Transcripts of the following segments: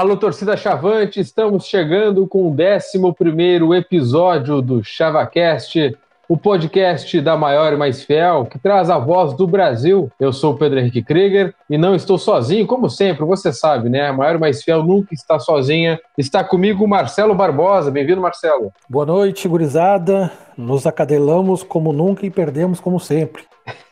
Alô, torcida Chavante, estamos chegando com o 11 episódio do ChavaCast, o podcast da maior e mais fiel, que traz a voz do Brasil. Eu sou o Pedro Henrique Krieger e não estou sozinho, como sempre, você sabe, né? A maior e mais fiel nunca está sozinha. Está comigo o Marcelo Barbosa. Bem-vindo, Marcelo. Boa noite, gurizada. Nos acadelamos como nunca e perdemos como sempre.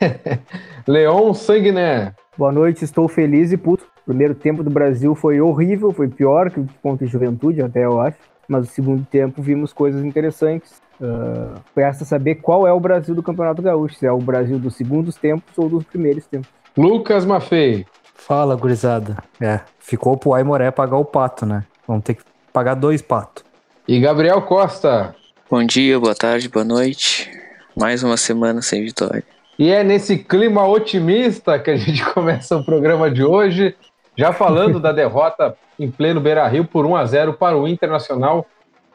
Leon Sanguiné. Boa noite, estou feliz e puto primeiro tempo do Brasil foi horrível, foi pior que o contra a Juventude, até eu acho. Mas no segundo tempo vimos coisas interessantes. Uh, resta saber qual é o Brasil do Campeonato Gaúcho, se é o Brasil dos segundos tempos ou dos primeiros tempos. Lucas Maffei. Fala, gurizada. É, ficou pro Aimoré pagar o pato, né? Vamos ter que pagar dois patos. E Gabriel Costa. Bom dia, boa tarde, boa noite. Mais uma semana sem vitória. E é nesse clima otimista que a gente começa o programa de hoje. Já falando da derrota em pleno Beira-Rio por 1 a 0 para o Internacional,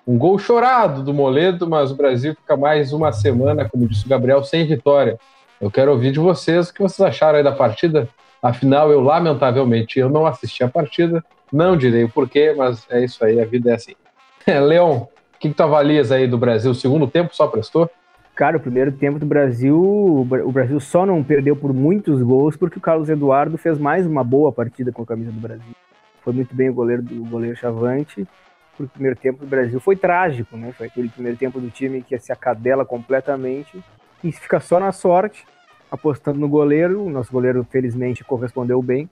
um gol chorado do Moledo, mas o Brasil fica mais uma semana, como disse o Gabriel, sem vitória. Eu quero ouvir de vocês o que vocês acharam aí da partida. Afinal, eu lamentavelmente eu não assisti a partida, não direi o porquê, mas é isso aí, a vida é assim. Leon, o que, que tu avalias aí do Brasil? O segundo tempo só prestou? Cara, o primeiro tempo do Brasil, o Brasil só não perdeu por muitos gols porque o Carlos Eduardo fez mais uma boa partida com a camisa do Brasil. Foi muito bem o goleiro do goleiro Chavante. O primeiro tempo do Brasil foi trágico, né? Foi aquele primeiro tempo do time que se acadela completamente e fica só na sorte, apostando no goleiro. O nosso goleiro, felizmente, correspondeu bem.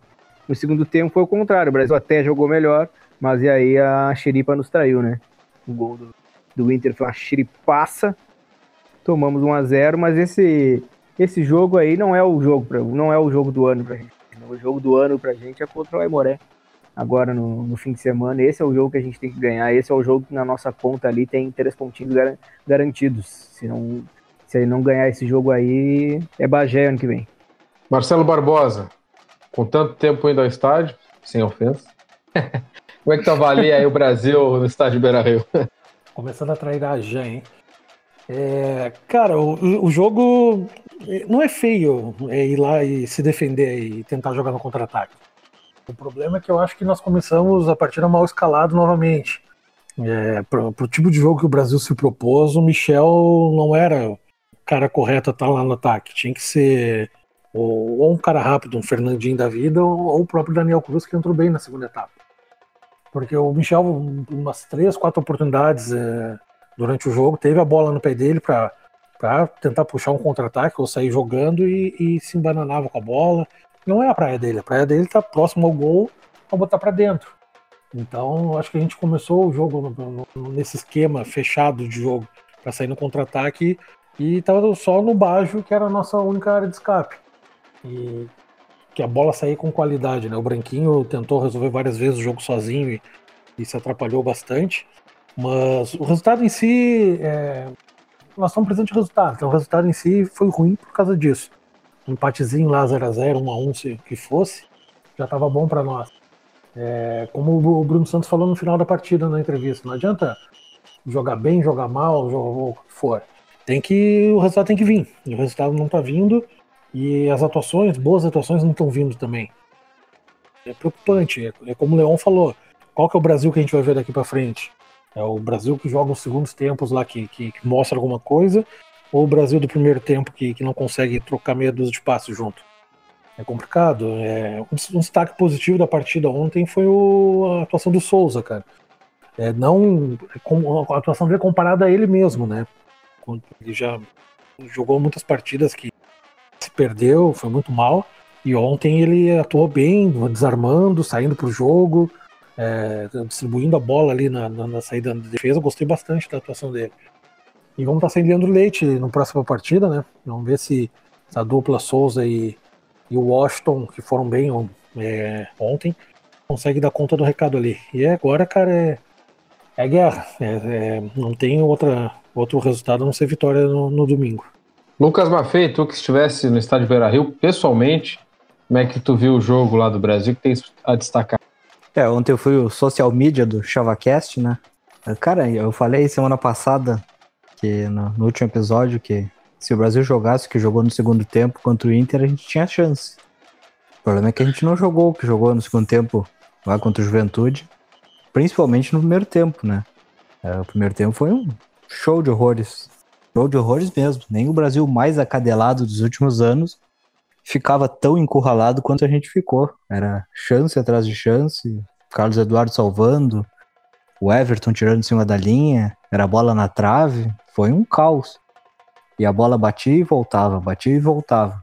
No segundo tempo foi o contrário. O Brasil até jogou melhor, mas e aí a xeripa nos traiu, né? O gol do, do Inter foi uma xeripaça tomamos 1 a 0 mas esse esse jogo aí não é o jogo pra, não é o jogo do ano pra gente. O jogo do ano pra gente é contra o Aimoré. Agora no, no fim de semana, esse é o jogo que a gente tem que ganhar. Esse é o jogo que na nossa conta ali tem três pontinhos gar garantidos. Se não, se ele não ganhar esse jogo aí, é Bagé ano que vem. Marcelo Barbosa, com tanto tempo indo ao estádio, sem ofensa, como é que avalia aí o Brasil no estádio Beira Rio? Começando a trair a Jean, hein? É, cara, o, o, jogo não é feio é, ir lá e se defender e tentar jogar no contra-ataque. O problema é que eu acho que nós começamos a partir mal escalado novamente. É, para o tipo de jogo que o Brasil se propôs, o Michel não era o cara correto a estar lá no ataque. Tinha que ser ou, ou um cara rápido, um Fernandinho da vida, ou, ou, o próprio Daniel Cruz, que entrou bem na segunda etapa. Porque o Michel, umas três, quatro oportunidades é, durante o jogo, teve a bola no pé dele para tentar puxar um contra-ataque ou sair jogando e, e, se embananava com a bola. Não é a praia dele, a praia dele tá próximo ao gol para botar para dentro. Então, acho que a gente começou o jogo nesse esquema fechado de jogo para sair no contra-ataque e estava só no baixo, que era a nossa única área de escape. E que a bola saía com qualidade, né? O Branquinho tentou resolver várias vezes o jogo sozinho e, e se atrapalhou bastante. Mas o resultado em si, é... nós estamos precisando de resultado. Então o resultado em si foi ruim por causa disso. Um empatezinho lá 0x0, 1x1, se que fosse, já estava bom para nós. É... como o Bruno Santos falou no final da partida na entrevista, não adianta jogar bem, jogar mal, jogar o que for. Tem que o resultado tem que vir. E o resultado não está vindo e as atuações, boas atuações não estão vindo também. É preocupante. É, é como o Leon falou. Qual que é o Brasil que a gente vai ver daqui para frente? É o Brasil que joga os segundos tempos lá que, que, que, mostra alguma coisa, ou o Brasil do primeiro tempo que, que não consegue trocar meia dúzia de passos junto. É complicado. É, um, destaque positivo da partida ontem foi o, a atuação do Souza, cara. É, não a atuação dele comparada a ele mesmo, né? Ele já jogou muitas partidas que se perdeu, foi muito mal. E ontem ele atuou bem, desarmando, saindo para o jogo é, distribuindo a bola ali na, na, na, saída da defesa. Gostei bastante da atuação dele. E vamos estar sem Leandro Leite no próxima partida, né? Vamos ver se a dupla Souza e, e o Washington, que foram bem é, ontem, consegue dar conta do recado ali. E agora, cara, é, é guerra. É, é, não tem outra, outro resultado a não ser vitória no, no domingo. Lucas Maffei, tu que estivesse no estádio Beira Rio, pessoalmente, como é que tu viu o jogo lá do Brasil? que tem a destacar? É, ontem eu fui o social media do ChavaCast, né? Cara, eu falei semana passada, que no, no, último episódio, que se o Brasil jogasse o que jogou no segundo tempo contra o Inter, a gente tinha chance. O problema é que a gente não jogou o que jogou no segundo tempo lá contra o Juventude. principalmente no primeiro tempo, né? É, o primeiro tempo foi um show de horrores. Show de horrores mesmo. Nem o Brasil mais acadelado dos últimos anos ficava tão encurralado quanto a gente ficou. Era chance atrás de chance, Carlos Eduardo salvando, o Everton tirando em cima da linha, era bola na trave, foi um caos. E a bola batia e voltava, batia e voltava.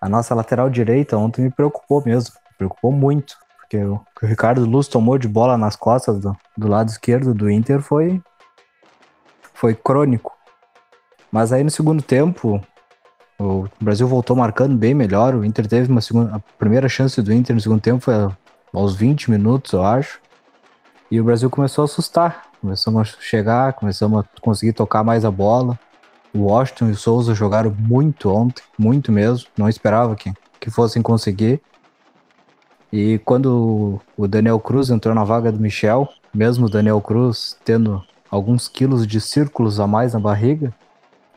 A nossa lateral direita ontem me preocupou mesmo, me preocupou muito, porque o que o Ricardo Luz tomou de bola nas costas do, do lado esquerdo do Inter foi foi crônico. Mas aí no segundo tempo, o Brasil voltou marcando bem melhor. O Inter teve uma segunda. A primeira chance do Inter no segundo tempo foi aos 20 minutos, eu acho. E o Brasil começou a assustar. Começamos a chegar, começamos a conseguir tocar mais a bola. O Washington e o Souza jogaram muito ontem, muito mesmo. Não esperava que, que fossem conseguir. E quando o Daniel Cruz entrou na vaga do Michel, mesmo o Daniel Cruz tendo alguns quilos de círculos a mais na barriga,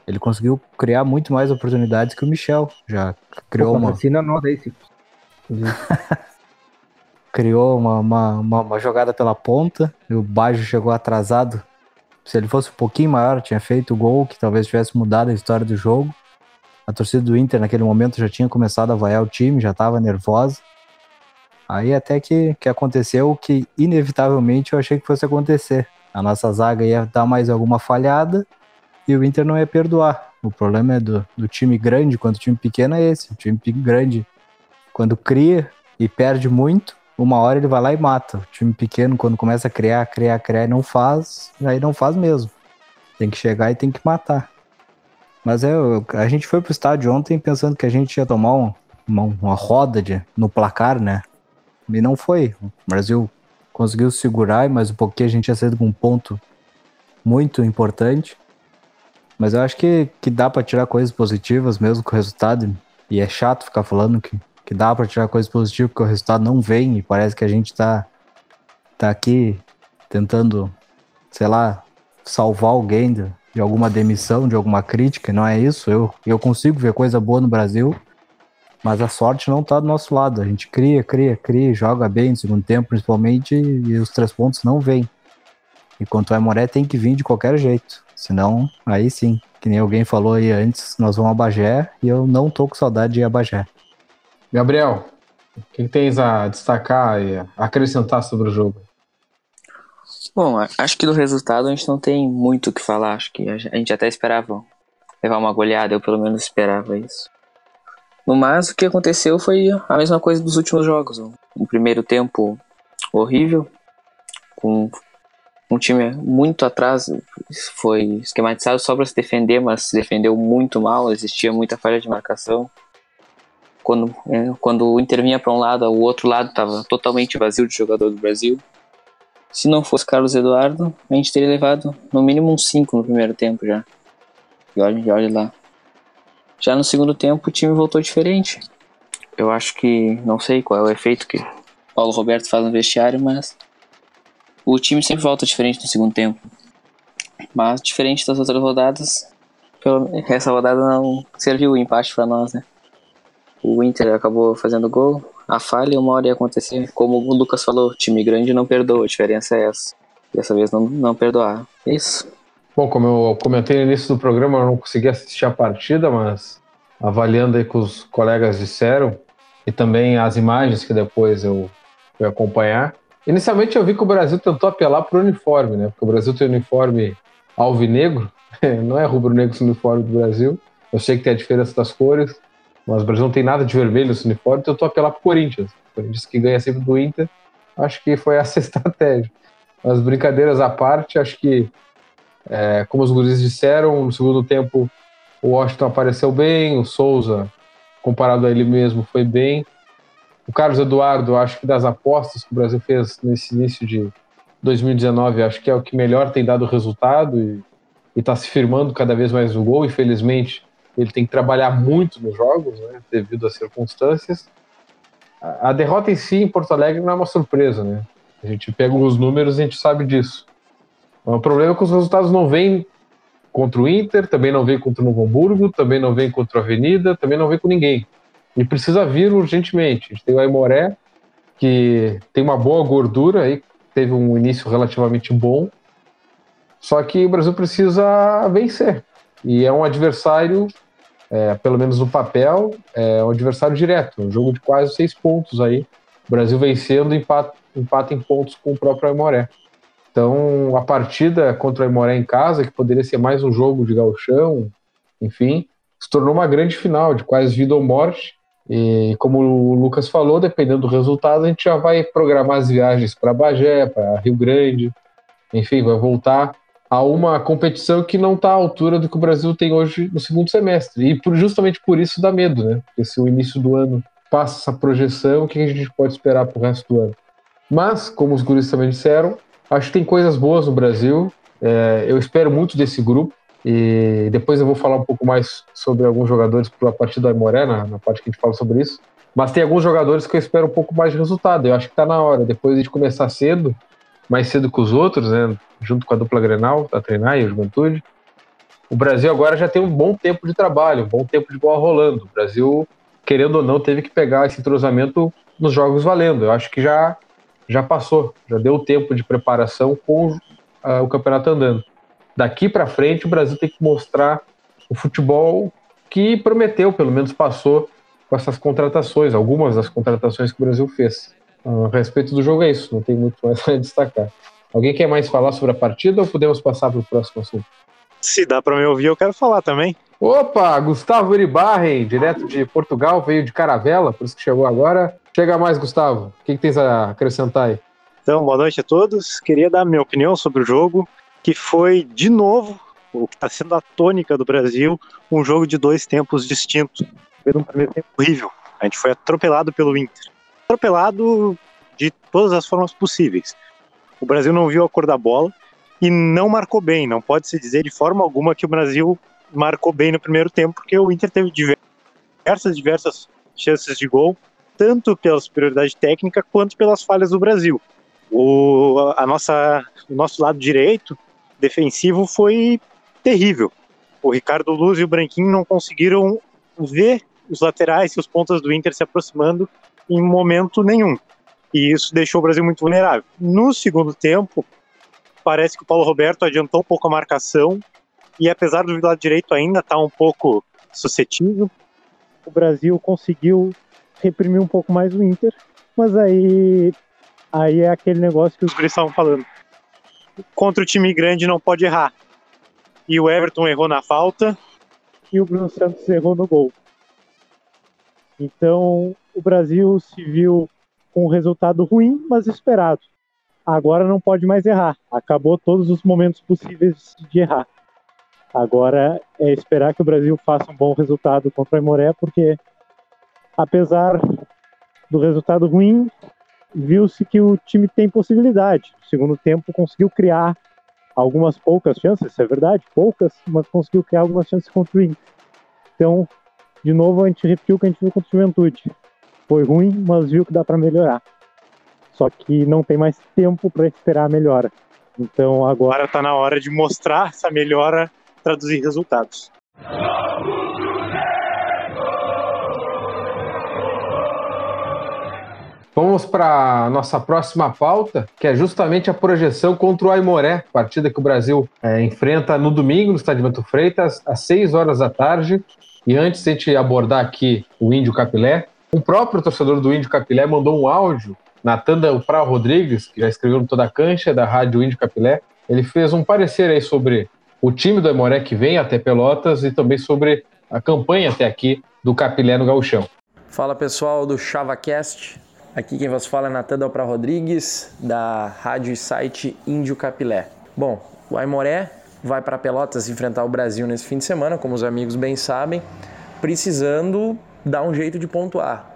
ele conseguiu criar muito mais oportunidades que o Michel. Já criou uma. Assina nós aí, criou uma, uma, uma, uma, jogada pela ponta, e o Baggio chegou atrasado. Se ele fosse um pouquinho maior, tinha feito o gol, que talvez tivesse mudado a história do jogo. A torcida do Inter naquele momento já tinha começado a vaiar o time, já estava nervosa. Aí até que, que aconteceu o que inevitavelmente eu achei que fosse acontecer. A nossa zaga ia dar mais alguma falhada e o Inter não ia perdoar. O problema é do, do time grande, quando o time pequeno é esse. O time grande, quando cria e perde muito, uma hora ele vai lá e mata. O time pequeno, quando começa a criar, criar, criar, não faz, aí não faz mesmo. Tem que chegar e tem que matar. Mas é, a gente foi pro estádio ontem pensando que a gente ia tomar um, uma, uma roda de, no placar, né? E não foi. O Brasil conseguiu segurar, mas um pouquinho a gente ia sair com um ponto muito importante. Mas eu acho que, que dá para tirar coisas positivas mesmo com o resultado. E é chato ficar falando que que dá para tirar coisas positivas, porque o resultado não vem e parece que a gente tá, tá aqui tentando, sei lá, salvar alguém de, de alguma demissão, de alguma crítica, não é isso. Eu, eu consigo ver coisa boa no Brasil, mas a sorte não tá do nosso lado. A gente cria, cria, cria, joga bem no segundo tempo, principalmente, e os três pontos não vêm. Enquanto o Aimoré tem que vir de qualquer jeito. Senão, aí sim, que nem alguém falou aí antes, nós vamos a Bagé e eu não tô com saudade de ir a Bagé. Gabriel, o que tens a destacar e acrescentar sobre o jogo? Bom, acho que do resultado a gente não tem muito o que falar. Acho que a gente até esperava levar uma goleada, eu pelo menos esperava isso. No mais, o que aconteceu foi a mesma coisa dos últimos jogos. Um primeiro tempo horrível, com um time muito atrás, foi esquematizado só para se defender, mas se defendeu muito mal, existia muita falha de marcação quando, é, quando o Inter vinha para um lado, o outro lado estava totalmente vazio de jogador do Brasil. Se não fosse Carlos Eduardo, a gente teria levado no mínimo um 5 no primeiro tempo já. E olha, e olha lá. Já no segundo tempo o time voltou diferente. Eu acho que, não sei qual é o efeito que Paulo Roberto faz no vestiário, mas o time sempre volta diferente no segundo tempo. Mas diferente das outras rodadas, essa rodada não serviu o empate para nós, né? O Inter acabou fazendo gol. A falha uma hora ia acontecer. Como o Lucas falou, time grande não perdoa. A diferença é essa. Dessa vez não, não perdoar. É isso. Bom, como eu comentei no início do programa, eu não consegui assistir a partida, mas avaliando aí que os colegas disseram e também as imagens que depois eu fui acompanhar. Inicialmente eu vi que o Brasil tentou apelar para o uniforme, né? Porque o Brasil tem uniforme alvinegro, não é rubro-negro esse uniforme do Brasil. Eu sei que tem a diferença das cores, mas o Brasil não tem nada de vermelho nesse uniforme, tô apelar pro Corinthians. O Corinthians que ganha sempre do Inter. Acho que foi essa estratégia. Mas brincadeiras à parte, acho que, é, como os guris disseram, no segundo tempo o Washington apareceu bem, o Souza, comparado a ele mesmo, foi bem. O Carlos Eduardo, acho que das apostas que o Brasil fez nesse início de 2019, acho que é o que melhor tem dado resultado e está se firmando cada vez mais no gol. Infelizmente, ele tem que trabalhar muito nos jogos, né, devido às circunstâncias. A, derrota em si em Porto Alegre não é uma surpresa, né? A gente pega os números e a gente sabe disso. O problema é que os resultados não vêm contra o Inter, também não vem contra o Novo Hamburgo, também não vem contra a Avenida, também não vem com ninguém. E precisa vir urgentemente. A gente tem o Aimoré, que tem uma boa gordura aí, teve um início relativamente bom, só que o Brasil precisa vencer. E é um adversário, é, pelo menos no papel, é um adversário direto, um jogo de quase seis pontos aí. O Brasil vencendo, empata, empata em pontos com o próprio Aimoré. Então, a partida contra o Aimoré em casa, que poderia ser mais um jogo de gauchão, enfim, se tornou uma grande final, de quase vida ou morte. E como o Lucas falou, dependendo do resultado, a gente já vai programar as viagens para Bagé, para Rio Grande, enfim, vai voltar a uma competição que não está à altura do que o Brasil tem hoje no segundo semestre. E por, justamente por isso dá medo, né? Porque se o início do ano passa essa projeção, o que a gente pode esperar para o resto do ano? Mas, como os guris também disseram, acho que tem coisas boas no Brasil. É, eu espero muito desse grupo. E depois eu vou falar um pouco mais sobre alguns jogadores a partir da Aimoré, na, na parte que a gente fala sobre isso. Mas tem alguns jogadores que eu espero um pouco mais de resultado. Eu acho que está na hora, depois de começar cedo, mais cedo que os outros, né? Junto com a dupla Grenal, a treinar e a juventude. O Brasil agora já tem um bom tempo de trabalho, um bom tempo de bola rolando. O Brasil, querendo ou não, teve que pegar esse entrosamento nos jogos valendo. Eu acho que já, já passou, já deu tempo de preparação com uh, o campeonato andando daqui para frente o Brasil tem que mostrar o futebol que prometeu, pelo menos passou com essas contratações, algumas das contratações que o Brasil fez. A respeito do jogo é isso, não tem muito mais a destacar. Alguém quer mais falar sobre a partida ou podemos passar para o próximo assunto? Se dá para me ouvir, eu quero falar também. Opa, Gustavo Iribarren, direto de Portugal, veio de Caravela, por isso que chegou agora. Chega mais, Gustavo. O que, que tens a acrescentar aí? Então, boa noite a todos. Queria dar minha opinião sobre o jogo que foi, de novo, o que está sendo a tônica do Brasil, um jogo de dois tempos distintos. Foi um primeiro tempo horrível. A gente foi atropelado pelo Inter. Atropelado de todas as formas possíveis. O Brasil não viu a cor da bola e não marcou bem. Não pode se dizer de forma alguma que o Brasil marcou bem no primeiro tempo, porque o Inter teve diversas, diversas chances de gol, tanto pela superioridade técnica quanto pelas falhas do Brasil. O, a nossa, o nosso lado direito defensivo foi terrível. O Ricardo Luz e o Branquinho não conseguiram ver os laterais e os pontas do Inter se aproximando em momento nenhum. E isso deixou o Brasil muito vulnerável. No segundo tempo, parece que o Paulo Roberto adiantou um pouco a marcação e apesar do lado direito ainda estar tá um pouco suscetível, o Brasil conseguiu reprimir um pouco mais o Inter, mas aí aí é aquele negócio que os guris estavam falando contra o time grande não pode errar. E o Everton errou na falta e o Bruno Santos errou no gol. Então o Brasil se viu com um resultado ruim, mas esperado. Agora não pode mais errar. Acabou todos os momentos possíveis de errar. Agora é esperar que o Brasil faça um bom resultado contra a Imoré, porque apesar do resultado ruim, viu-se que o time tem possibilidade. No segundo tempo conseguiu criar algumas poucas chances, isso é verdade, poucas, mas conseguiu criar algumas chances contra o Inter. Então, de novo, a gente repetiu o que a gente viu contra o Juventude. Foi ruim, mas viu que dá para melhorar. Só que não tem mais tempo para esperar a melhora. Então agora está na hora de mostrar essa melhora, traduzir resultados. Vamos para nossa próxima pauta, que é justamente a projeção contra o Aimoré, partida que o Brasil é, enfrenta no domingo, no Estádio Bento Freitas, às 6 horas da tarde. E antes de a gente abordar aqui o Índio Capilé, o próprio torcedor do Índio Capilé mandou um áudio, Natan Prau Rodrigues, que já escreveu no Toda a Cancha, da Rádio Índio Capilé. Ele fez um parecer aí sobre o time do Aimoré que vem até Pelotas e também sobre a campanha até aqui do Capilé no Gauchão. Fala pessoal do ChavaCast, Aqui quem vos fala é Natan Dalpra Rodrigues, da rádio e site Índio Capilé. Bom, o Aimoré vai para Pelotas enfrentar o Brasil nesse fim de semana, como os amigos bem sabem, precisando dar um jeito de pontuar.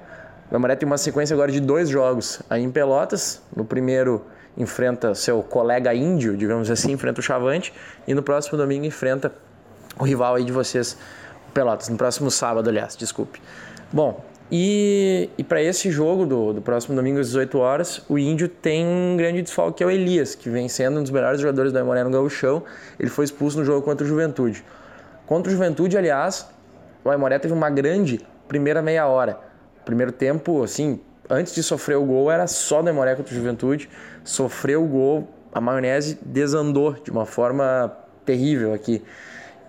O Aimoré tem uma sequência agora de dois jogos aí em Pelotas. No primeiro enfrenta seu colega índio, digamos assim, enfrenta o Chavante, e no próximo domingo enfrenta o rival aí de vocês, o Pelotas, no próximo sábado, aliás, desculpe. Bom, e, e para esse jogo do, do próximo domingo às 18 horas, o Índio tem um grande desfalque que é o Elias, que vem sendo um dos melhores jogadores da Aimoré no. Ele foi expulso no jogo contra o Juventude. Contra o Juventude, aliás, o Aimoré teve uma grande primeira meia hora. Primeiro tempo, assim, antes de sofrer o gol, era só do Aimoré contra o Juventude. Sofreu o gol, a maionese desandou de uma forma terrível aqui.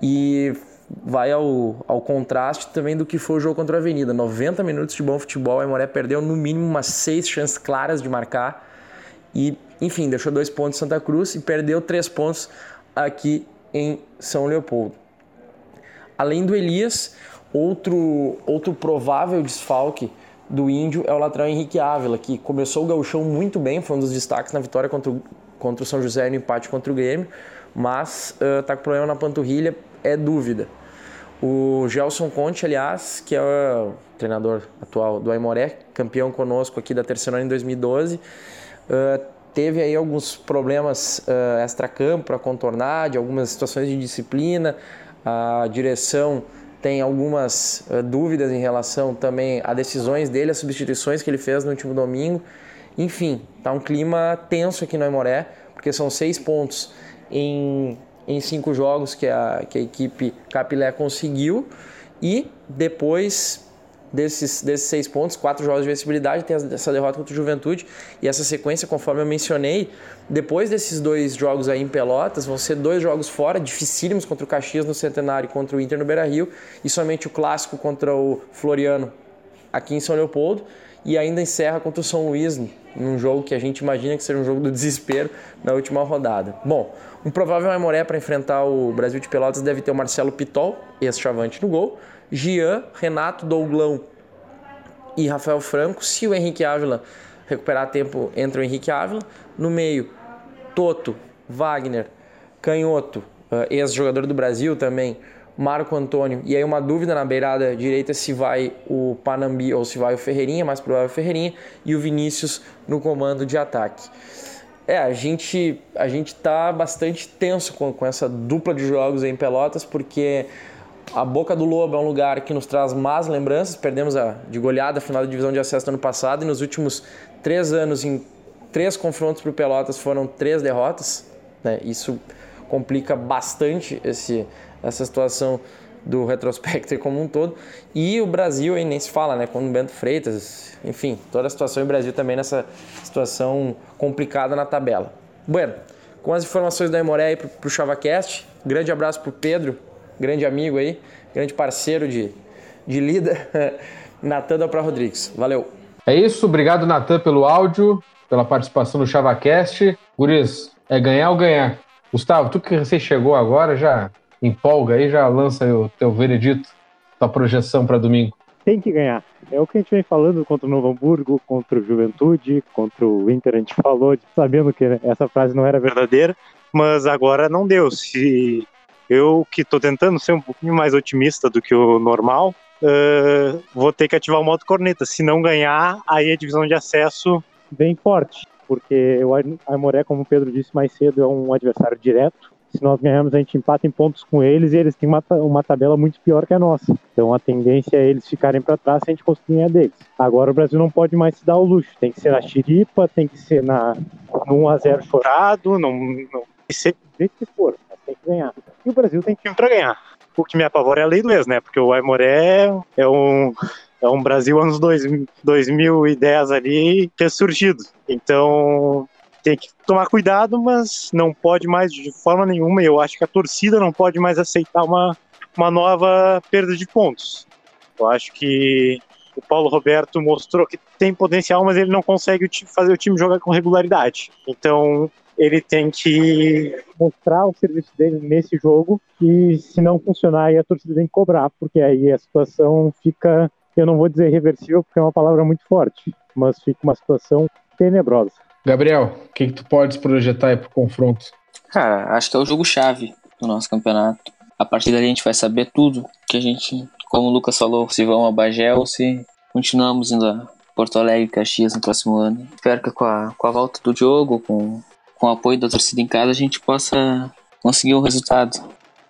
E vai ao, ao contraste também do que foi o jogo contra a Avenida. 90 minutos de bom futebol, a Aimoré perdeu no mínimo umas seis chances claras de marcar. E, enfim, deixou dois pontos em Santa Cruz e perdeu três pontos aqui em São Leopoldo. Além do Elias, outro, outro provável desfalque do Índio é o lateral Henrique Ávila, que começou o gauchão muito bem, foi um dos destaques na vitória contra o, contra o São José no empate contra o Grêmio, mas está uh, com problema na panturrilha, é dúvida. O Gelson Conte, aliás, que é o treinador atual do Aimoré, campeão conosco aqui da terceira em 2012, uh, teve aí alguns problemas uh, extra-campo para contornar, de algumas situações de disciplina, a direção tem algumas uh, dúvidas em relação também a decisões dele, as substituições que ele fez no último domingo. Enfim, tá um clima tenso aqui no Aimoré, porque são seis pontos em, em cinco jogos que a, que a equipe Capilé conseguiu. E depois desses, desses seis pontos, quatro jogos de vencibilidade, tem essa derrota contra o Juventude e essa sequência, conforme eu mencionei, depois desses dois jogos aí em Pelotas, vão ser dois jogos fora, dificílimos contra o Caxias no Centenário e contra o Inter no Beira-Rio e somente o clássico contra o Floriano aqui em São Leopoldo e ainda encerra contra o São Luís num jogo que a gente imagina que seja um jogo do desespero na última rodada. Bom, um provável Aimoré para enfrentar o Brasil de Pelotas deve ter o Marcelo Pitol, ex-chavante no gol, Gian, Renato, Douglão e Rafael Franco. Se o Henrique Ávila recuperar tempo, entra o Henrique Ávila. No meio, Toto, Wagner, Canhoto, uh, ex-jogador do Brasil também, Marco Antônio. E aí uma dúvida na beirada direita se vai o Panambi ou se vai o Ferreirinha, mais provável o Ferreirinha, e o Vinícius no comando de ataque. É, a gente a gente tá bastante tenso com, com essa dupla de jogos em Pelotas, porque a Boca do Lobo é um lugar que nos traz más lembranças. Perdemos a, de goleada a final da divisão de acesso no ano passado e nos últimos três anos, em três confrontos para Pelotas, foram três derrotas. Né? Isso complica bastante esse, essa situação do retrospecto como um todo. E o Brasil aí nem se fala, né? Com o Bento Freitas, enfim, toda a situação em Brasil também nessa situação complicada na tabela. Bueno, com as informações da Emoré aí para o ChavaCast, grande abraço para o Pedro, grande amigo aí, grande parceiro de, de lida, Natan da Pra Rodrigues. Valeu. É isso, obrigado Natan pelo áudio, pela participação no ChavaCast. Guris, é ganhar ou ganhar? Gustavo, tu que você chegou agora, já empolga aí, já lança o teu veredito, tua projeção para domingo. Tem que ganhar. É o que a gente vem falando contra o Novo Hamburgo, contra o Juventude, contra o Inter, a gente falou, sabendo que essa frase não era verdadeira, mas agora não deu. Se eu que estou tentando ser um pouquinho mais otimista do que o normal, uh, vou ter que ativar o modo corneta. Se não ganhar, aí a divisão de acesso vem forte, porque o Aimoré, como o Pedro disse mais cedo, é um adversário direto. Se nós ganharmos, a gente empata em pontos com eles e eles têm uma, uma tabela muito pior que a nossa. Então a tendência é eles ficarem para trás se a gente conseguir ganhar deles. Agora o Brasil não pode mais se dar o luxo. Tem que ser na xiripa, tem que ser na, no 1x0 chorado, não, não, tem que ser do jeito que for tem que ganhar. E o Brasil tem time para ganhar. O que me apavora é a lei do ex, né? Porque o Aimoré é um, é um Brasil anos 2000, 2010 ali que é. Então tem que tomar cuidado, mas não pode mais de forma nenhuma. Eu acho que a torcida não pode mais aceitar uma, uma nova perda de pontos. Eu acho que o Paulo Roberto mostrou que tem potencial, mas ele não consegue fazer o time jogar com regularidade. Então, ele tem que mostrar o serviço dele nesse jogo e se não funcionar aí a torcida tem que cobrar, porque aí a situação fica, eu não vou dizer reversível porque é uma palavra muito forte, mas fica uma situação tenebrosa. Gabriel, o que, que tu podes projetar aí pro confronto? Cara, acho que é o jogo chave do nosso campeonato. A partir dali a gente vai saber tudo que a gente, como o Lucas falou, se vão a Bagé ou se continuamos indo a Porto Alegre, Caxias no próximo ano. Espero que com a, com a volta do jogo, com com o apoio da torcida em casa, a gente possa conseguir um resultado.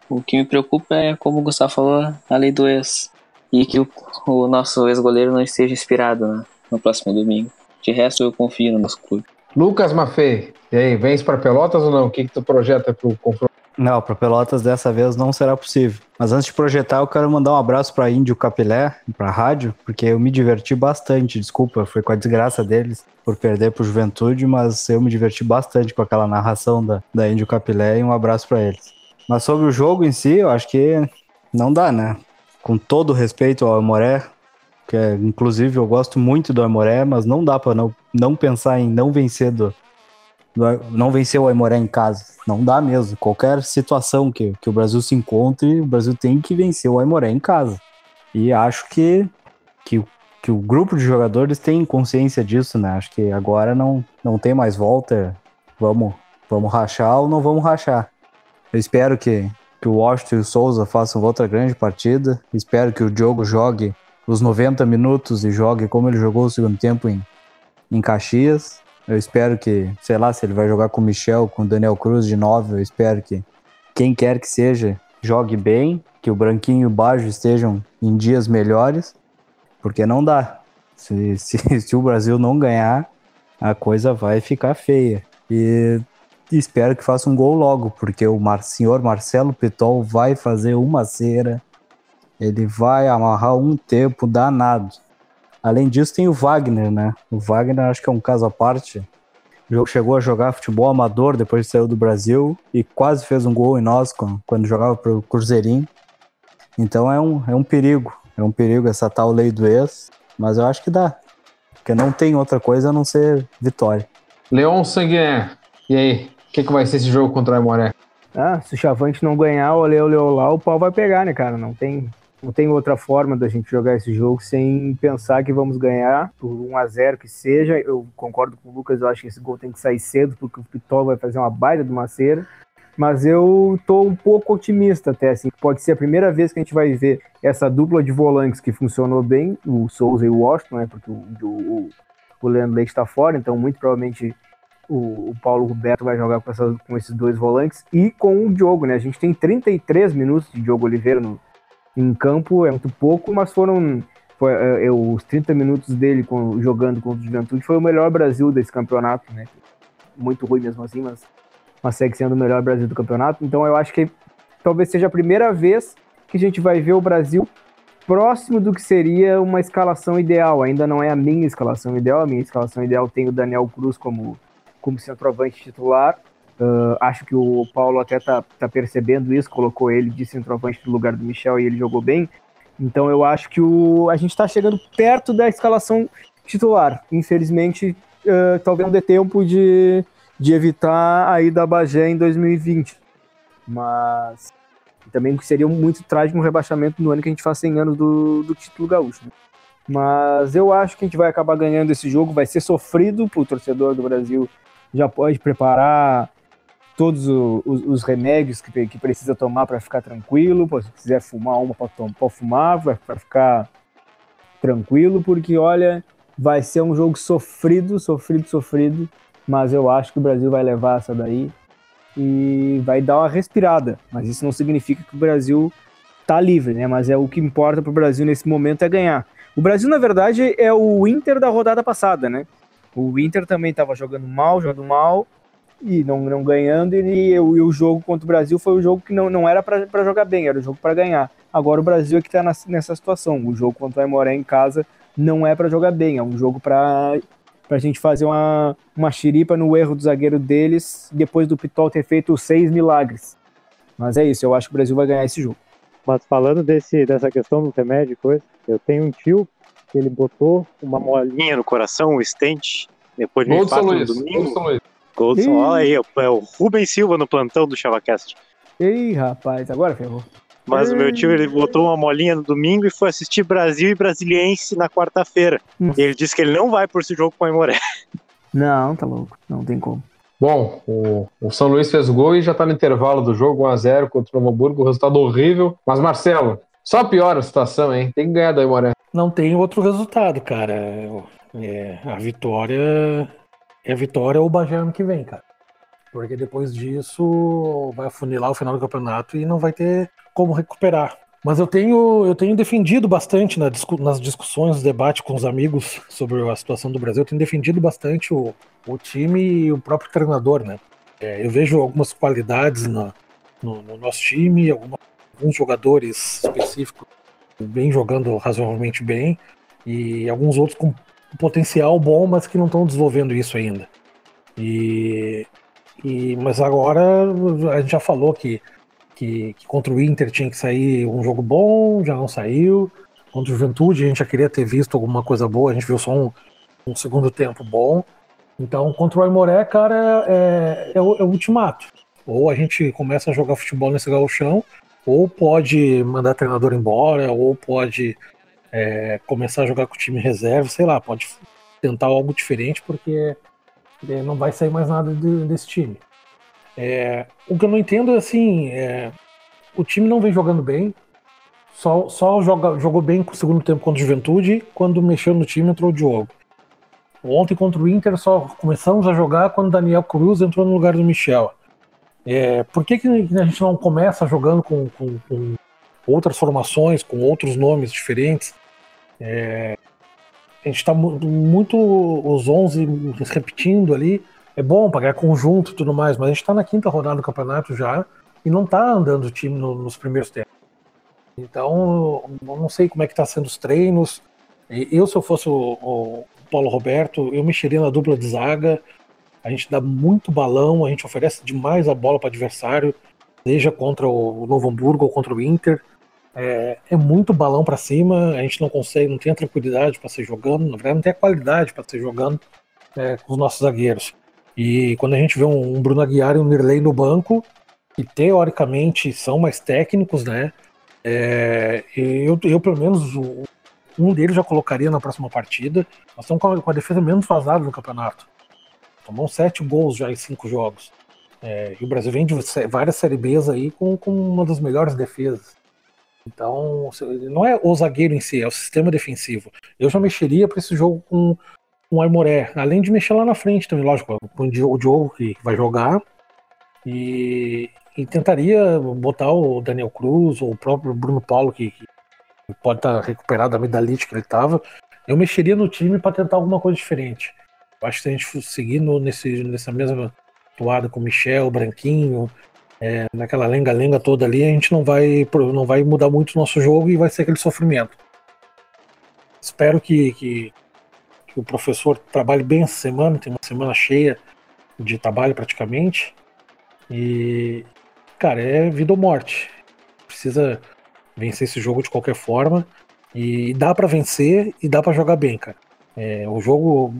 O que me preocupa é, como o Gustavo falou, a lei do ex. E que o, o nosso ex-goleiro não esteja inspirado né, no próximo domingo. De resto, eu confio no nosso clube. Lucas Maffei, e aí, vens para Pelotas ou não? O que, que tu projeta para o confronto? Não, para Pelotas dessa vez não será possível. Mas antes de projetar, eu quero mandar um abraço para Índio Capilé, para a rádio, porque eu me diverti bastante. Desculpa, foi com a desgraça deles por perder para Juventude, mas eu me diverti bastante com aquela narração da, da Índio Capilé e um abraço para eles. Mas sobre o jogo em si, eu acho que não dá, né? Com todo respeito ao Amoré, que é, inclusive eu gosto muito do Amoré, mas não dá para não, não pensar em não vencer do, não vencer o Aimoré em casa. Não dá mesmo. Qualquer situação que, que o Brasil se encontre, o Brasil tem que vencer o Aimoré em casa. E acho que, que, que o grupo de jogadores tem consciência disso, né? Acho que agora não, não tem mais volta. Vamos, vamos rachar ou não vamos rachar. Eu espero que, que o Washington e o Souza façam outra grande partida. Espero que o Diogo jogue os 90 minutos e jogue como ele jogou o segundo tempo em, em Caxias. Eu espero que, sei lá, se ele vai jogar com o Michel, com o Daniel Cruz de 9, eu espero que quem quer que seja jogue bem, que o Branquinho e o Bajo estejam em dias melhores, porque não dá. Se, se, se o Brasil não ganhar, a coisa vai ficar feia. E espero que faça um gol logo, porque o Mar senhor Marcelo Pitol vai fazer uma cera, ele vai amarrar um tempo danado. Além disso, tem o Wagner, né? O Wagner acho que é um caso à parte. Chegou a jogar futebol amador depois de saiu do Brasil e quase fez um gol em nós quando jogava para o Cruzeirinho. Então é um, é um perigo. É um perigo essa tal lei do ex, mas eu acho que dá. Porque não tem outra coisa a não ser vitória. Leon Sanguiné, e aí? O que, que vai ser esse jogo contra o Aimoré? Ah, se o Chavante não ganhar, o Leo lá, o pau vai pegar, né, cara? Não tem, não tem outra forma da gente jogar esse jogo sem pensar que vamos ganhar por 1 a 0 que seja. Eu concordo com o Lucas, eu acho que esse gol tem que sair cedo, porque o Pitol vai fazer uma baita de uma cera. Mas eu tô um pouco otimista até, assim. Pode ser a primeira vez que a gente vai ver essa dupla de volantes que funcionou bem, o Souza e o Washington, né? Porque o, o, o Leandro Leite está fora, então muito provavelmente o, o, Paulo Roberto vai jogar com, com, esses dois volantes e com o Diogo, né? A gente tem 33 minutos de Diogo Oliveira no, em campo é muito pouco, mas foram foi, é, é, os 30 minutos dele com, jogando contra o Juventude foi o melhor Brasil desse campeonato, né? Muito ruim mesmo assim, mas, mas segue sendo o melhor Brasil do campeonato. Então eu acho que talvez seja a primeira vez que a gente vai ver o Brasil próximo do que seria uma escalação ideal. Ainda não é a minha escalação ideal. A minha escalação ideal tem o Daniel Cruz como, como centroavante titular. Uh, acho que o Paulo até tá, tá percebendo isso, colocou ele de centroavante no lugar do Michel e ele jogou bem. Então eu acho que o, a gente está chegando perto da escalação titular. Infelizmente, uh, talvez não dê tempo de, de evitar a ida a Bagé em 2020. Mas também seria muito trágico um rebaixamento no ano que a gente faz 100 anos do, do título gaúcho. Né? Mas eu acho que a gente vai acabar ganhando esse jogo, vai ser sofrido para o torcedor do Brasil. Já pode preparar todos os, os remédios que, que precisa tomar para ficar tranquilo. Se quiser fumar uma, pode fumar, para ficar tranquilo, porque olha, vai ser um jogo sofrido, sofrido, sofrido. Mas eu acho que o Brasil vai levar essa daí e vai dar uma respirada. Mas isso não significa que o Brasil tá livre, né? Mas é o que importa para o Brasil nesse momento é ganhar. O Brasil, na verdade, é o Inter da rodada passada, né? O Inter também estava jogando mal, jogando mal, e não, não ganhando, e, e, o, jogo contra o Brasil foi o jogo que não, não era para jogar bem, era o jogo para ganhar. Agora o Brasil é que está nessa situação. O jogo contra o Aimoré em casa não é para jogar bem, é um jogo para a gente fazer uma, uma xiripa no erro do zagueiro deles, depois do Pitol ter feito seis milagres. Mas é isso, eu acho que o Brasil vai ganhar esse jogo. Mas falando desse, dessa questão do remédio e coisa, eu tenho um tio que ele botou uma molinha no coração, o stent, depois de um no domingo. Goldson, olha aí, é o Rubens Silva no plantão do ChavaCast. Ei, rapaz, agora ferrou. Mas Ei. o meu tio ele botou uma molinha no domingo e foi assistir Brasil e Brasiliense na quarta-feira. Hum. E ele disse que ele não vai por esse jogo com o Aimoré. Não, tá louco. Não tem como. Bom, o, o, São Luís fez o gol e já tá no intervalo do jogo, 1x0 contra o Novo Hamburgo, resultado horrível. Mas, Marcelo, só piora a situação, hein? Tem que ganhar da Aimoré. Não tem outro resultado, cara. É, a vitória é vitória ou Bagé ano que vem, cara. Porque depois disso vai afunilar o final do campeonato e não vai ter como recuperar. Mas eu tenho, eu tenho defendido bastante na, nas discussões, debate com os amigos sobre a situação do Brasil, eu tenho defendido bastante o, o time e o próprio treinador, né? É, eu vejo algumas qualidades na, no, no nosso time, alguns jogadores específicos bem jogando razoavelmente bem, e alguns outros com potencial bom, mas que não estão desenvolvendo isso ainda. E, e, mas agora a gente já falou que, que, que, contra o Inter tinha que sair um jogo bom, já não saiu. Contra o Juventude a gente já queria ter visto alguma coisa boa, a gente viu só um, um segundo tempo bom. Então, contra o Aimoré, cara, é, é, o, é o ultimato. Ou a gente começa a jogar futebol nesse gauchão, ou pode mandar treinador embora, ou pode é, começar a jogar com o time reserva, sei lá, pode tentar algo diferente, porque é, não vai sair mais nada de, desse time. É, o que eu não entendo é assim, é, o time não vem jogando bem, só, só joga, jogou bem com o segundo tempo contra o Juventude, quando mexeu no time entrou o Diogo. Ontem contra o Inter só começamos a jogar quando Daniel Cruz entrou no lugar do Michel. É, por que, que a gente não começa jogando com, com, com outras formações, com outros nomes diferentes? É, a gente está muito os 11 repetindo ali. É bom pagar conjunto e tudo mais, mas a gente está na quinta rodada do campeonato já e não está andando o time no, nos primeiros tempos. Então, eu não sei como é que está sendo os treinos. Eu, se eu fosse o, o Paulo Roberto, eu mexeria na dupla de zaga. A gente dá muito balão, a gente oferece demais a bola para adversário, seja contra o Novo Hamburgo ou contra o Inter. É, é muito balão para cima, a gente não consegue, não tem a tranquilidade para ser jogando, na verdade não tem a qualidade para ser jogando é, com os nossos zagueiros. E quando a gente vê um, um Bruno Aguiar e um Nirley no banco, que teoricamente são mais técnicos, né? É, eu, eu, pelo menos, um deles já colocaria na próxima partida. Nós estamos com a, com a defesa menos vazada no campeonato. Tomou sete gols já em cinco jogos. É, e o Brasil vem de várias Série Bs aí com, com uma das melhores defesas. Então, não é o zagueiro em si, é o sistema defensivo. Eu já mexeria para esse jogo com, com o além de mexer lá na frente também, lógico, com o Diogo que vai jogar. E, e tentaria botar o Daniel Cruz ou o próprio Bruno Paulo, que, que pode estar tá recuperado da medalite que ele estava. Eu mexeria no time para tentar alguma coisa diferente. Acho que se a gente seguir nesse, nessa mesma toada com o Michel, Branquinho, é, naquela lenga-lenga toda ali, a gente não vai, não vai mudar muito o nosso jogo e vai ser aquele sofrimento. Espero que, que, que o professor trabalhe bem essa semana, tem uma semana cheia de trabalho praticamente. E, cara, é vida ou morte. Precisa vencer esse jogo de qualquer forma. E dá para vencer e dá para jogar bem, cara. É, o jogo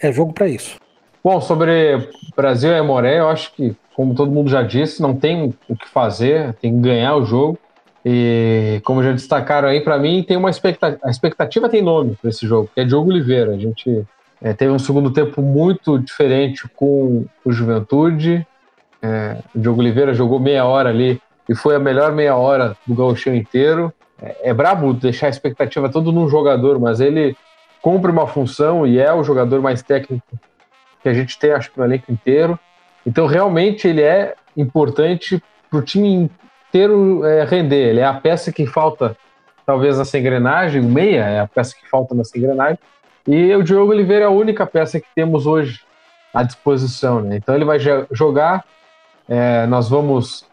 é jogo para isso. Bom, sobre Brasil e Moré, eu acho que como todo mundo já disse, não tem o que fazer, tem que ganhar o jogo. E como já destacaram aí, para mim tem uma expectativa, a expectativa tem nome para esse jogo, que é Diogo Oliveira. A gente é, teve um segundo tempo muito diferente com o Juventude. É, o Diogo Oliveira jogou meia hora ali e foi a melhor meia hora do gauchão inteiro. É, é brabo deixar a expectativa todo num jogador, mas ele cumpre uma função e é o jogador mais técnico que a gente tem, acho que no elenco inteiro. Então, realmente, ele é importante para o time inteiro é, render. Ele é a peça que falta, talvez, nessa engrenagem. O meia é a peça que falta nessa engrenagem. E o Diogo Oliveira é a única peça que temos hoje à disposição. Né? Então, ele vai jogar. É, nós vamos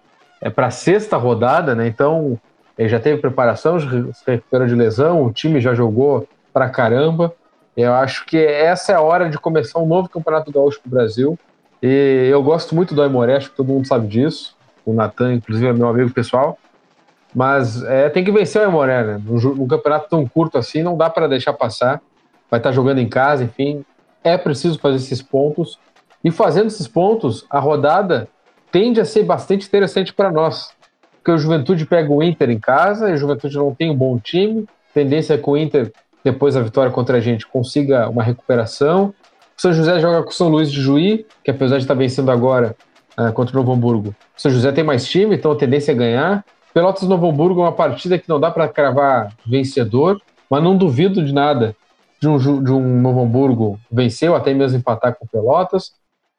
é, para a sexta rodada, né? então ele já teve preparação, se recuperou de lesão, o time já jogou para caramba. Eu acho que essa é a hora de começar um novo Campeonato Gaúcho para o Brasil. E eu gosto muito do Aimoré, acho que todo mundo sabe disso. O Natan, inclusive, é meu amigo pessoal. Mas é, tem que vencer o Aimoré, né? Num, campeonato tão curto assim, não dá para deixar passar. Vai estar tá jogando em casa, enfim. É preciso fazer esses pontos. E fazendo esses pontos, a rodada tende a ser bastante interessante para nós. Porque o Juventude pega o Inter em casa, e o Juventude não tem um bom time. Tendência é que o Inter, depois da vitória contra a gente, consiga uma recuperação. O São José joga com o São Luís de Juí, que apesar de estar vencendo agora uh, contra o Novo Hamburgo, o São José tem mais time, então a tendência é ganhar. Pelotas Novo Hamburgo é uma partida que não dá para cravar vencedor, mas não duvido de nada de um, de um Novo Hamburgo vencer ou até mesmo empatar com Pelotas.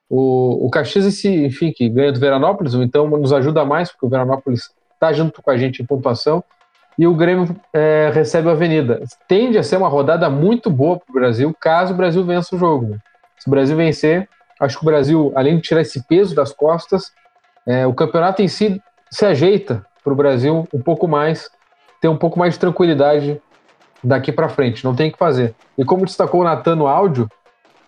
O, o Caxias, enfim, que ganha do Veranópolis, então nos ajuda mais, porque o Veranópolis está junto com a gente em pontuação. E o Grêmio é, recebe a Avenida. Tende a ser uma rodada muito boa para o Brasil, caso o Brasil vença o jogo. Né? Se o Brasil vencer, acho que o Brasil, além de tirar esse peso das costas, é, o campeonato em si se ajeita para o Brasil um pouco mais, ter um pouco mais de tranquilidade daqui para frente. Não tem o que fazer. E como destacou o Natan no áudio,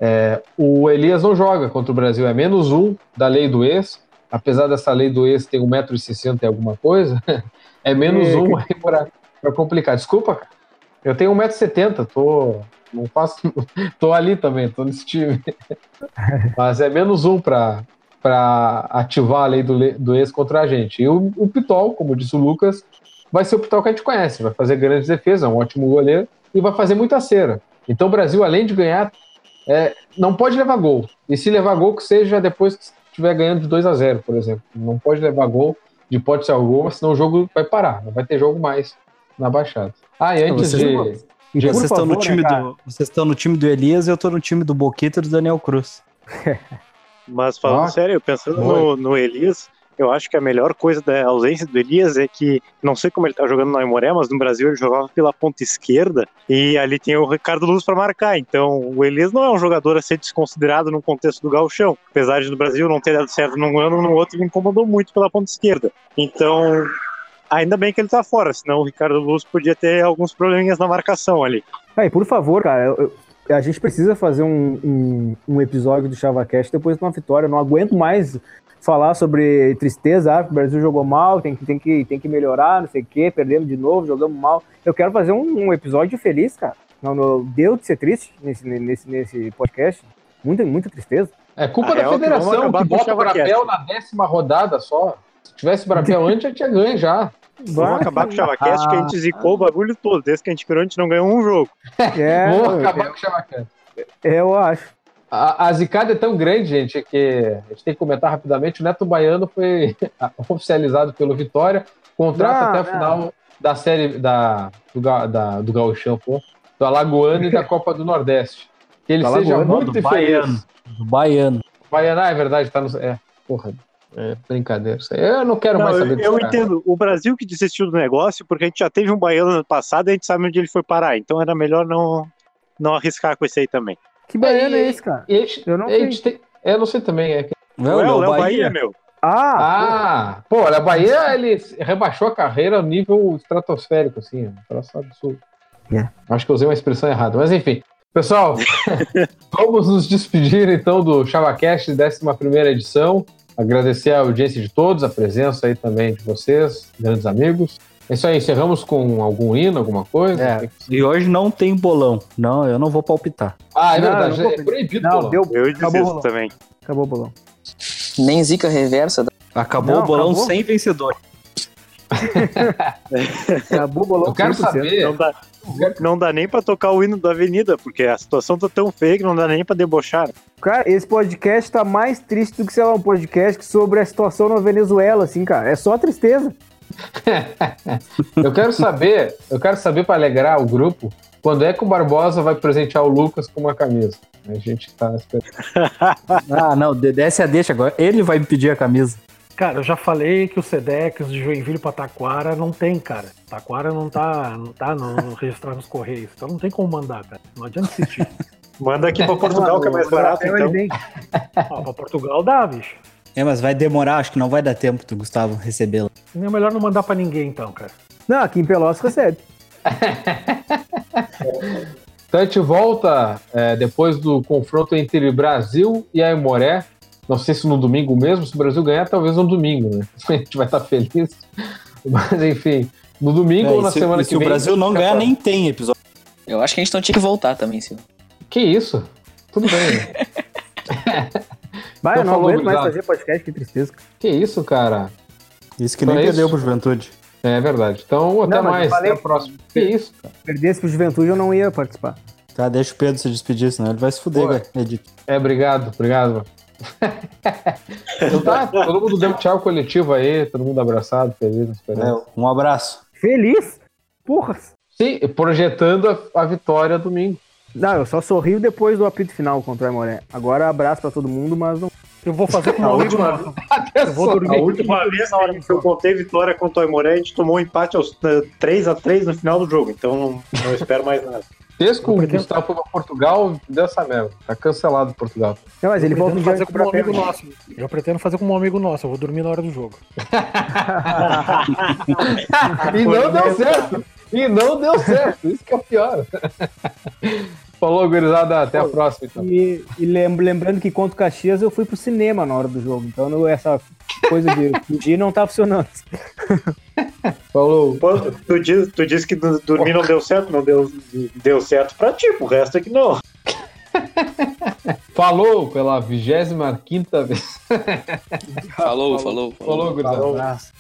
é, o Elias não joga contra o Brasil. É menos um da lei do ex. Apesar dessa lei do ex ter 1,60m e alguma coisa, é menos É, um aí para complicar. Desculpa, cara. Eu tenho 1,70m, tô. Não faço. tô ali também, tô nesse time. Mas é menos um para para ativar a lei do, do ex contra a gente. E o, o Pitol, como disse o Lucas, vai ser o Pitol que a gente conhece, vai fazer grandes defesas, é um ótimo goleiro e vai fazer muita cera. Então o Brasil, além de ganhar, é, não pode levar gol. E se levar gol, que seja depois que estiver ganhando de 2 a 0 por exemplo. Não pode levar gol de hipótese gol, senão o jogo vai parar, não vai ter jogo mais na Baixada. Ah, e antes Vocês- de. E por Vocês estão no favor, time né, do, vocês estão no time do Elias e eu tô no time do Boquito e do Daniel Cruz. Mas falando Ah, sério, pensando no, no Elias, eu acho que a melhor coisa da ausência do Elias é que, não sei como ele tá jogando no Aimoré, mas no Brasil ele jogava pela ponta esquerda e ali tem o Ricardo Luz para marcar. Então o Elias não é um jogador a ser desconsiderado no contexto do gauchão. Apesar de no Brasil não ter dado certo num ano, no outro ele incomodou muito pela ponta esquerda. Então, ainda bem que ele tá fora, senão o Ricardo Luz podia ter alguns probleminhas na marcação ali. Aí, por favor, cara, eu- a gente precisa fazer um, um, um episódio do ChavaCast depois de uma vitória. Eu não aguento mais falar sobre tristeza, ah, o Brasil jogou mal, tem que, tem que, tem que melhorar, não sei o quê, perdemos de novo, jogamos mal. Eu quero fazer um, um episódio feliz, cara. Não, não, deu de ser triste nesse, nesse, nesse podcast. Muita, muita tristeza. É culpa A da real é que vamos federação que o bota o. Brapel na décima rodada só. Se tivesse Brapel antes, já tinha ganho já. Vamos acabar com o ChavaCast que a gente zicou o bagulho todo. Desde que a gente virou, a gente não ganhou um jogo. É, Vou eu, acabar com o Chavacast. eu acho. A, a zicada é tão grande, gente, que a gente tem que comentar rapidamente. O Neto Baiano foi oficializado pelo Vitória, contrato Não, até o não. final da série da, do, da, do Gauchão, pô, do Alagoano e da Copa do Nordeste. Que ele Do seja Alagoano, muito do feliz. Baiano. Do Baiano. Baiano, ah, é verdade, tá no. É, porra, é brincadeira. Isso aí. Eu não quero Não, mais eu, saber eu cara. entendo. O Brasil que desistiu do negócio, porque a gente já teve um baiano no passado e a gente sabe onde ele foi parar. Então era melhor não, não arriscar com esse aí também. Que baiano É, é esse, cara? Eu não a gente tem- eu não sei também. É Não, Ué, o não, Léo Bahia. Bahia, meu. Ah, Ah, pô, olha, a Bahia ele rebaixou a carreira ao nível estratosférico, assim, um troço absurdo. É. Acho que eu usei uma expressão errada, mas enfim. Pessoal, vamos nos despedir então do ChavaCast, 11 edição. Agradecer a audiência de todos, a presença aí também de vocês, grandes amigos. É isso aí, encerramos com algum hino, alguma coisa? É. E hoje não tem bolão. Não, eu não vou palpitar. Ah, é Não, verdade, não é proibido. não, bolão. deu. Eu Acabou o bolão. também. Acabou o bolão. Nem zica reversa. Acabou Não, o bolão acabou. sem vencedor. Acabou o bolão. Eu quero 100%. saber, Não dá, não dá nem pra tocar o hino da avenida, porque a situação tá tão feia que não dá nem pra debochar. Cara, esse podcast tá mais triste do que, sei lá, um podcast sobre a situação na Venezuela, assim, cara. É só tristeza. eu quero saber, eu quero saber para alegrar o grupo, quando é que o Barbosa vai presentear o Lucas com uma camisa? A gente tá esperando. Ah, não, de- desce a deixa agora. Ele vai me pedir a camisa. Cara, eu já falei que o Sedex de Joinville pra Taquara não tem, cara. Taquara não tá, não tá no, no registrar nos Correios. Então não tem como mandar, cara. Não adianta insistir. Manda aqui pra Portugal, que é mais barato, Ele então. Ah, pra Portugal dá, bicho. É, mas vai demorar, acho que não vai dar tempo do Gustavo recebê-la. É melhor não mandar pra ninguém, então, cara. Não, aqui em Pelotas recebe. Então a gente volta é, depois do confronto entre Brasil e Aimoré. Não sei se no domingo mesmo, se o Brasil ganhar, talvez no domingo, né? A gente vai estar feliz. Mas enfim, no domingo É, ou na se, semana que se o vem. Brasil não ganhar, nem tem episódio. Eu acho que a gente não tinha que voltar também, Silvio. Que isso? Tudo bem. né? Vai, Então eu não falou, aguento mais fazer podcast, que tristeza. que isso, cara? Isso que Então nem é perdeu isso. pro Juventude. É verdade. Então, até Não, mais. Até a próxima. Que isso, cara? Perdesse pro Juventude, eu não ia participar. Tá, deixa o Pedro se despedir, senão ele vai se fuder, cara. Edito. É, obrigado, obrigado. mano. então tá, todo mundo deu tchau coletivo aí, todo mundo abraçado, feliz. É, um abraço. Feliz? Porra. Sim, projetando a, a vitória domingo. Não, eu só sorrio depois do apito final contra o Aimoré. Agora abraço pra todo mundo, mas não. Eu vou fazer com A última- nosso. Eu vou A dormir última vez que eu contei vitória contra o Aimoré, a gente tomou um empate aos 3x3 no final do jogo, então não, não espero mais nada. Tesco, Eu o Gustavo foi pra Portugal, deu essa merda. Tá cancelado Portugal. Não, mas ele volta um fazer como um amigo nosso. Eu pretendo fazer como um amigo nosso. Eu vou dormir na hora do jogo. E não deu certo. E não deu certo. Isso que é o pior. Falou, gurizada. Até a próxima, então. E, e lem- lembrando que contra o Caxias eu fui pro cinema na hora do jogo. Então não- essa coisa de fugir não tá funcionando. Falou. Pô, tu, diz, tu disse que do- dormir não deu certo, não deu, deu certo pra ti, o resto é que não. Falou pela 25 quinta vez. Falou, falou, falou. Falou, gurizada. Falou. Abraço.